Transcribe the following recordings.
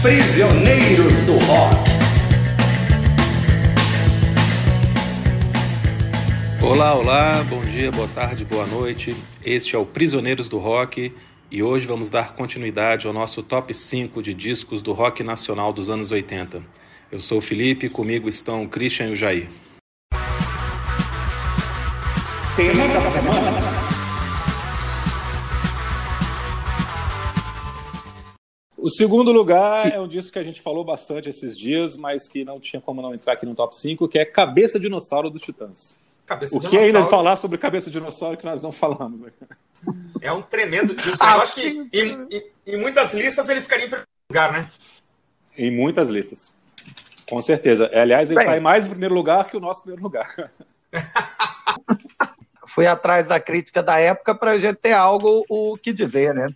Prisioneiros do Rock. Olá, olá, bom dia, boa tarde, boa noite. Este é o Prisioneiros do Rock e hoje vamos dar continuidade ao nosso top 5 de discos do rock nacional dos anos 80. Eu sou o Felipe, comigo estão o Christian e o Jair. Tema da semana. O segundo lugar é um disco que a gente falou bastante esses dias, mas que não tinha como não entrar aqui no top 5, que é Cabeça Dinossauro dos Titãs. Cabeça O que Dinossauro ainda falar sobre Cabeça Dinossauro que nós não falamos? É um tremendo disco. Ah, Eu acho que em, em- em muitas listas ele ficaria em primeiro lugar, né? Em muitas listas. Com certeza. Aliás, ele está em mais em primeiro lugar que o nosso primeiro lugar. Fui atrás da crítica da época para a gente ter algo o que dizer, né?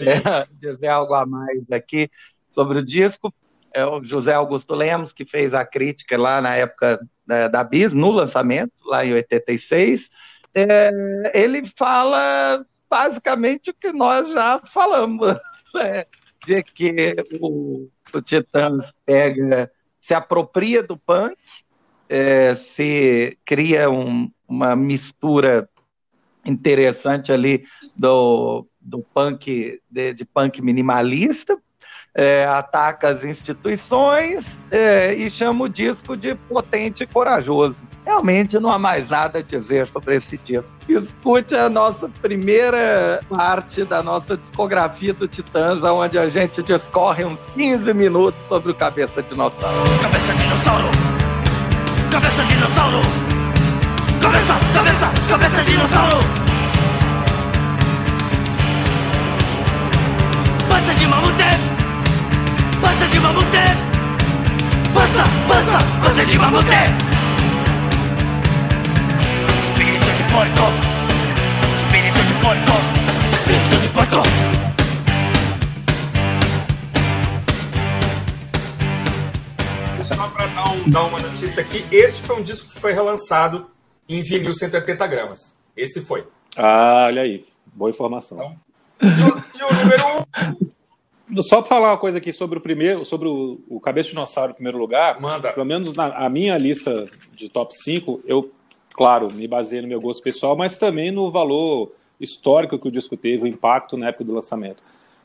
É, dizer algo a mais aqui sobre o disco. É o José Augusto Lemos, que fez a crítica lá na época da, da Bis, no lançamento, lá em 86. É, ele fala basicamente o que nós já falamos, né? de que o, o Titãs pega, se apropria do punk, é, se cria um- uma mistura interessante ali do, do punk, de, de punk minimalista, é, ataca as instituições é, e chama o disco de potente e corajoso. Realmente não há mais nada a dizer sobre esse disco. Escute a nossa primeira parte da nossa discografia do Titãs, onde a gente discorre uns 15 minutos sobre o Cabeça Dinossauro. Cabeça dinossauro! Cabeça dinossauro! Cabeça, cabeça, cabeça dinossauro! De mamute! Passa, passa, passa de mamute! Espírito de porco! Espírito de porco! Espírito de porco! Só para dar, um- dar uma notícia aqui, este foi um disco que foi relançado em vinil 180 gramas. Esse foi. Ah, olha aí. Boa informação. E o, e o número um, Só para falar uma coisa aqui sobre o primeiro, sobre o, o Cabeça Dinossauro em primeiro lugar, manda. pelo menos na a minha lista de top 5, eu, claro, me baseei no meu gosto pessoal, mas também no valor histórico que o disco teve, o impacto na época do lançamento.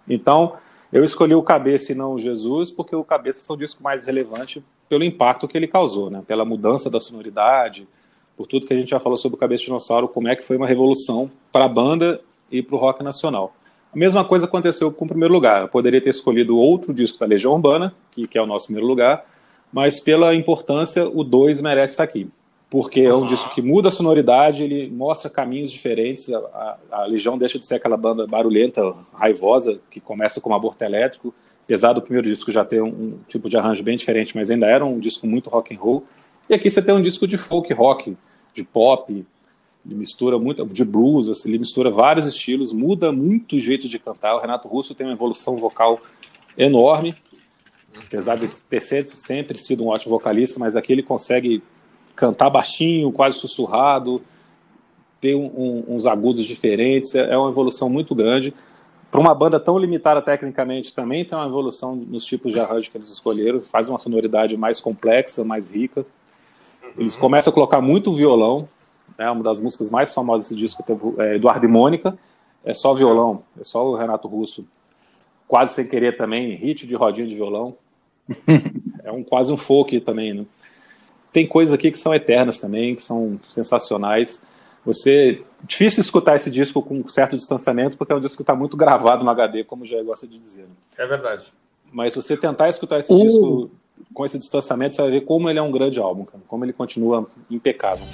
Então, eu escolhi o Cabeça e não o Jesus, porque o Cabeça foi o disco mais relevante pelo impacto que ele causou, né? pela mudança da sonoridade, por tudo que a gente já falou sobre o Cabeça Dinossauro, como é que foi uma revolução para a banda e para o rock nacional. A mesma coisa aconteceu com o primeiro lugar. Eu poderia ter escolhido outro disco da Legião Urbana, que, que é o nosso primeiro lugar, mas pela importância, o 2 merece estar aqui. Porque é um disco que muda a sonoridade, ele mostra caminhos diferentes. A, a- a Legião deixa de ser aquela banda barulhenta, raivosa, que começa como aborto elétrico. Apesar do primeiro disco já ter um, um tipo de arranjo bem diferente, mas ainda era um disco muito rock and roll. E aqui você tem um disco de folk rock, de pop, ele mistura muito de blues, assim, ele mistura vários estilos, muda muito o jeito de cantar. O Renato Russo tem uma evolução vocal enorme, apesar de ter sempre, sido um ótimo vocalista, mas aqui ele consegue cantar baixinho, quase sussurrado, ter um- um- uns agudos diferentes. É é uma evolução muito grande. Para uma banda tão limitada tecnicamente, também tem uma evolução nos tipos de arranjo que eles escolheram, faz uma sonoridade mais complexa, mais rica. Eles começam a colocar muito violão, né, uma das músicas mais famosas desse disco é Eduardo e Mônica, é só violão, é só o Renato Russo, quase sem querer também, hit de rodinha de violão. é um quase um folk também, né? Tem coisas aqui que são eternas também, que são sensacionais. Você difícil escutar esse disco com um certo distanciamento, porque é um disco que está muito gravado no HD, como Jair gosta de dizer. né? É verdade. Mas se você tentar escutar esse Uh. disco com esse distanciamento, você vai ver como ele é um grande álbum, cara, como ele continua impecável.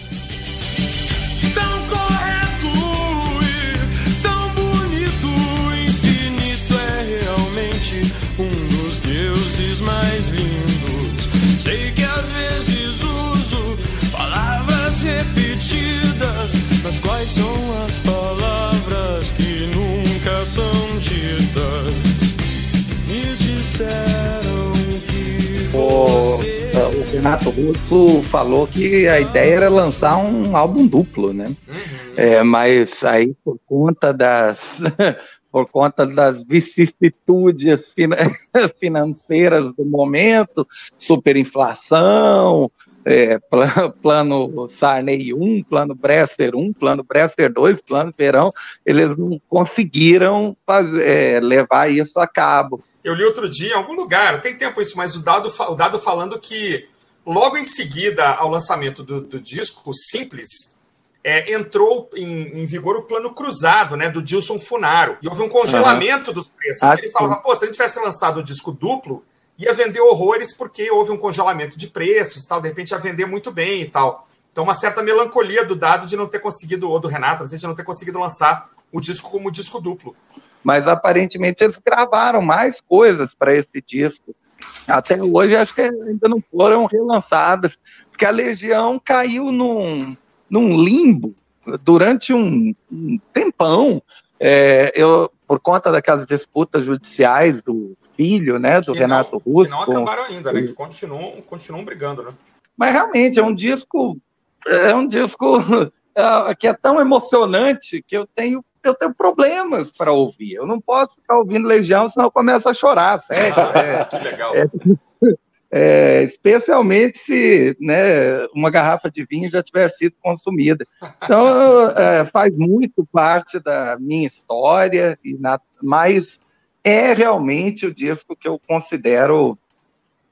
Renato Russo falou que a ideia era lançar um álbum duplo, né? Uhum. É, mas aí, por conta das, por conta das vicissitudes financeiras do momento, superinflação, é, plano Sarney 1, plano Bresser 1, plano Bresser 2, plano Verão, eles não conseguiram fazer, é, levar isso a cabo. Eu li outro dia em algum lugar, tem tempo isso, mas o dado, o dado falando que logo em seguida ao lançamento do, do disco Simples, é, entrou em, em, vigor o plano cruzado né, do Dilson Funaro. E houve um congelamento uhum. dos preços. Ah, ele falava, pô, se a gente tivesse lançado o disco duplo, ia vender horrores porque houve um congelamento de preços tal, de repente ia vender muito bem e tal. Então, uma certa melancolia do dado de não ter conseguido, ou do Renato, de não ter conseguido lançar o disco como disco duplo. Mas aparentemente eles gravaram mais coisas para esse disco. Até hoje acho que ainda não foram relançadas, porque a Legião caiu num, num limbo durante um, um tempão. É, eu, por conta daquelas disputas judiciais do filho, né, do que Renato não, Russo. Que não acabaram ainda, né, que continuam, continuam brigando, né. Mas realmente é um disco, é um disco é, que é tão emocionante que eu tenho eu tenho problemas para ouvir. Eu não posso ficar ouvindo Legião, senão eu começo a chorar, sério. Ah, é, que legal. É, é, especialmente se né, uma garrafa de vinho já tiver sido consumida. Então, é, faz muito parte da minha história, e na, mas é realmente o disco que eu considero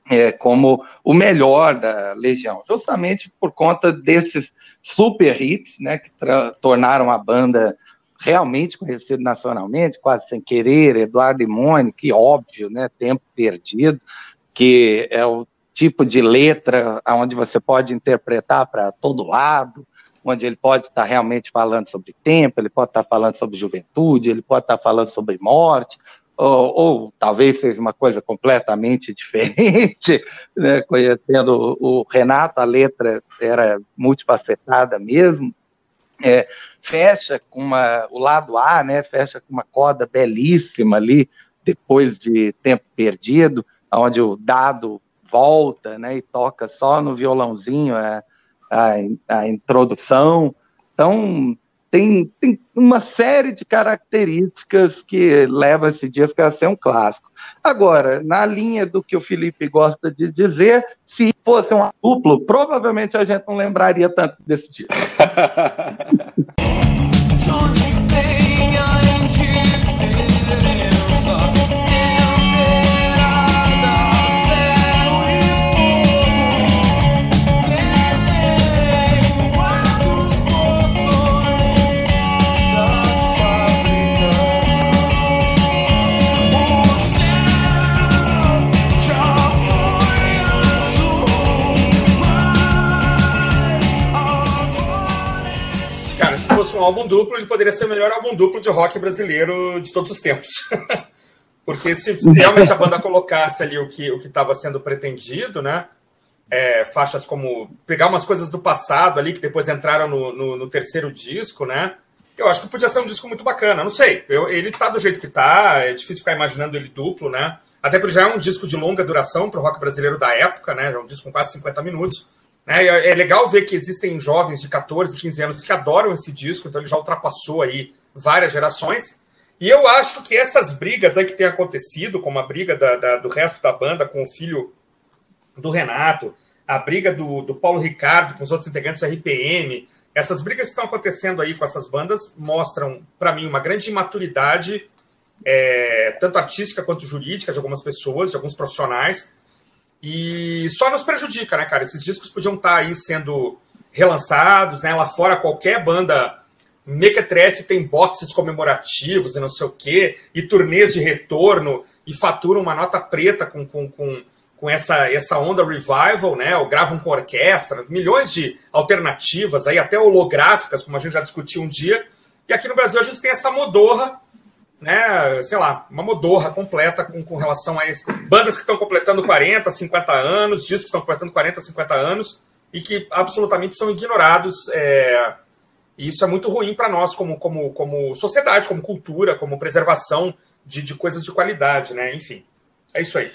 é, como o melhor da Legião, justamente por conta desses super hits, né, que tornaram a banda realmente conhecida nacionalmente, quase sem querer, Eduardo e Mônica, óbvio, né, Tempo Perdido, que é o tipo de letra onde você pode interpretar para todo lado, onde ele pode estar realmente falando sobre tempo, ele pode estar falando sobre juventude, ele pode estar falando sobre morte, ou, ou, talvez seja uma coisa completamente diferente, né? conhecendo o Renato, a letra era multifacetada mesmo, é, fecha com uma, o lado A, né, fecha com uma coda belíssima ali, depois de Tempo Perdido, onde o dado volta, né, e toca só no violãozinho a, a, a introdução, então tem, tem uma série de características que leva esse disco a ser um clássico. Agora, na linha do que o Felipe gosta de dizer, se fosse um duplo, provavelmente a gente não lembraria tanto desse disco. um álbum duplo, ele poderia ser o melhor álbum duplo de rock brasileiro de todos os tempos. Porque se, realmente a banda colocasse ali o que o estava sendo pretendido, né? É, faixas como pegar umas coisas do passado ali que depois entraram no, no, no, terceiro disco, né? Eu acho que podia ser um disco muito bacana. Não sei, eu, ele tá do jeito que tá, é difícil ficar imaginando ele duplo, né? Até porque já é um disco de longa duração para o rock brasileiro da época, né? Já é um disco com quase 50 minutos. Né? É legal ver que existem jovens de 14, 15 anos que adoram esse disco, então ele já ultrapassou aí várias gerações. E eu acho que essas brigas aí que têm acontecido, como a briga da, da, do resto da banda com o filho do Renato, a briga do, do Paulo Ricardo com os outros integrantes do RPM, essas brigas que estão acontecendo aí com essas bandas mostram, para mim, uma grande imaturidade, é, tanto artística quanto jurídica, de algumas pessoas, de alguns profissionais, e só nos prejudica, né, cara? Esses discos podiam estar tá aí sendo relançados, né? Lá fora, qualquer banda mequetrefe tem boxes comemorativos e não sei o quê, e turnês de retorno, e faturam uma nota preta com, com, com, com essa, essa onda revival, né? Ou gravam com orquestra, milhões de alternativas aí, até holográficas, como a gente já discutiu um dia. E aqui no Brasil a gente tem essa modorra né, sei lá, uma modorra completa com, com relação a isso. Bandas que estão completando 40, 50 anos, discos que estão completando 40, 50 anos e que absolutamente são ignorados. É, e isso é muito ruim para nós como, como, como sociedade, como cultura, como preservação de, de coisas de qualidade, né? Enfim, é isso aí.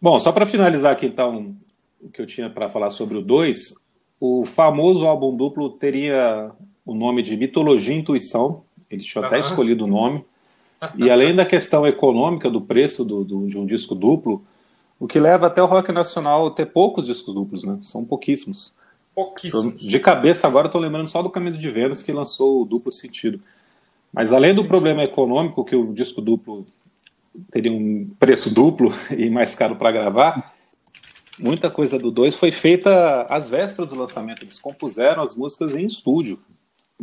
Bom, só para finalizar aqui então o que eu tinha para falar sobre o 2, o famoso álbum duplo teria o nome de Mitologia e Intuição, eles tinham até escolhido o nome, E além da questão econômica do preço do, do, de um disco duplo, o que leva até o rock nacional a ter poucos discos duplos, né? São pouquíssimos. Pouquíssimos. De cabeça agora estou lembrando só do Camisa de Vênus que lançou o duplo sentido. Mas além do problema econômico, que o disco duplo teria um preço duplo e mais caro para gravar, muita coisa do 2 foi feita às vésperas do lançamento. Eles compuseram as músicas em estúdio.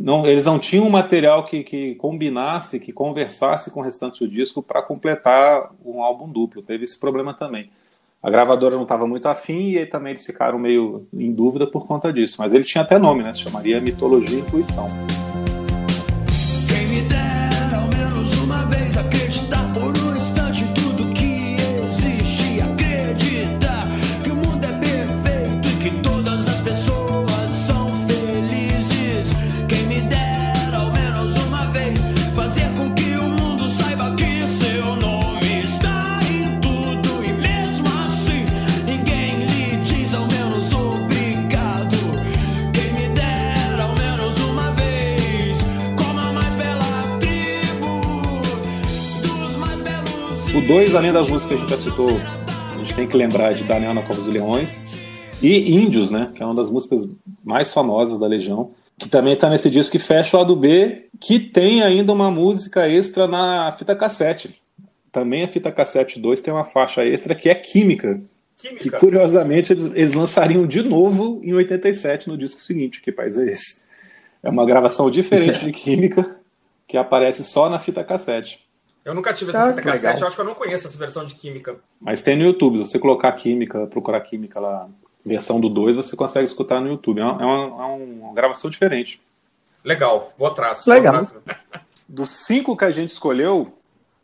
Não, eles não tinham um material que, que combinasse, que conversasse com o restante do disco para completar um álbum duplo. Teve esse problema também. A gravadora não estava muito afim e também eles ficaram meio em dúvida por conta disso. Mas ele tinha até nome, né? Se chamaria Mitologia e Intuição. O 2, além das músicas que a gente já citou, a gente tem que lembrar de Daniel na Cova dos Leões e Índios, né? Que é uma das músicas mais famosas da Legião, que também está nesse disco que fecha o lado B, que tem ainda uma música extra na fita cassete. Também a fita cassete 2 tem uma faixa extra que é Química, que Química. curiosamente eles, eles lançariam de novo em 87 no disco seguinte. Que país é esse? É uma gravação diferente de Química que aparece só na fita cassete. Eu nunca tive Ah, essa fita que cassete, legal. eu acho que eu não conheço essa versão de Química. Mas tem no YouTube, se você colocar Química, procurar Química lá, versão do 2, você consegue escutar no YouTube. É uma, é uma- é uma gravação diferente. Legal, vou atrás. Legal. Vou atrás. Dos cinco que a gente escolheu,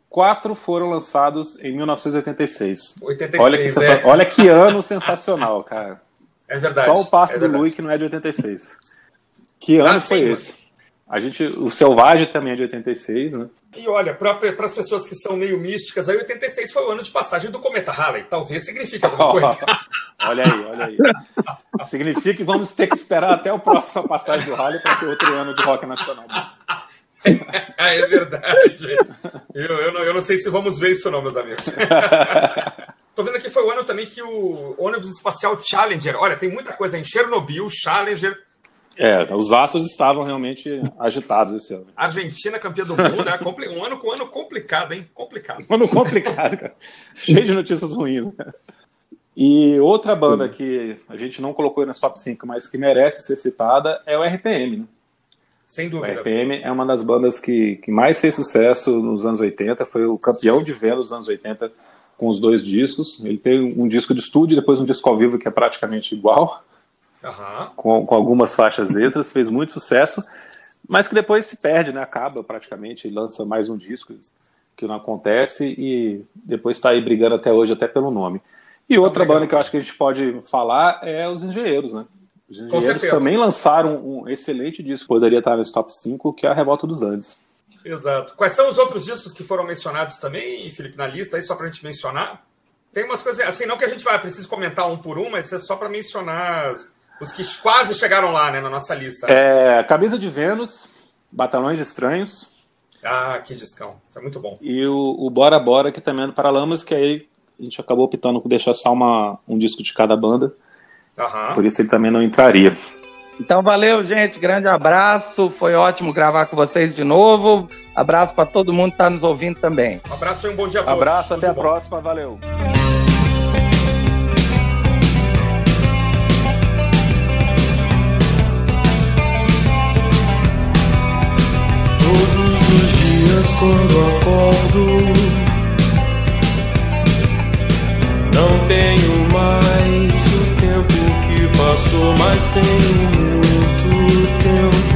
quatro foram lançados em 1986. 86, Olha que, sensa- é. olha que ano sensacional, cara. É verdade. Só o passo é do. Louis que não é de 86. Que ano Ah, foi sim, esse? A gente, o Selvagem também é de 86, né? E olha, para as pessoas que são meio místicas, aí 86 foi o ano de passagem do cometa Halley. Talvez signifique alguma coisa. olha aí, olha aí. Significa que vamos ter que esperar até o próximo passagem do Rally para ter outro ano de rock nacional. É verdade. Eu, eu, não, eu não sei se vamos ver isso não, meus amigos. Tô vendo que foi o ano também que o ônibus espacial Challenger, olha, tem muita coisa em Chernobyl, Challenger, É, os astros estavam realmente agitados esse ano. Argentina campeã do mundo, é um ano com um ano complicado, hein? Complicado. Um ano complicado, cara. Cheio de notícias ruins. né? E outra banda que a gente não colocou nas top 5, mas que merece ser citada é o RPM. Né? Sem O dúvida. RPM é uma das bandas que, que mais fez sucesso nos anos 80, foi o campeão de venda nos anos 80 com os dois discos. Ele tem um disco de estúdio e depois um disco ao vivo que é praticamente igual, Aham. com, com algumas faixas extras, fez muito sucesso, mas que depois se perde, né? acaba praticamente, lança mais um disco que não acontece e depois está aí brigando até hoje, até pelo nome. E outra legal. banda que eu acho que a gente pode falar é os Engenheiros, né? Os Engenheiros também lançaram um excelente disco, poderia estar nesse top 5, que é a Revolta dos Andes. Exato. Quais são os outros discos que foram mencionados também, Felipe, na lista, aí só pra gente mencionar? Tem umas coisas, assim, não que a gente vai precisar comentar um por um, mas é só pra mencionar as- os que quase chegaram lá, né, na nossa lista. É, Camisa de Vênus, Batalhões Estranhos Ah, que discão. Isso é muito bom. e o, o Bora Bora, que também é do Paralamas, que aí a gente acabou optando por deixar só uma, um disco de cada banda, Aham. por isso ele também não entraria. Então valeu, gente. Grande abraço. Foi ótimo gravar com vocês de novo. Abraço para todo mundo que está nos ouvindo também. Um abraço e um bom dia a todos. Abraço, Tudo até a bom. próxima, valeu. Dias quando acordo. Não tenho mais o tempo que passou Mas tenho muito tempo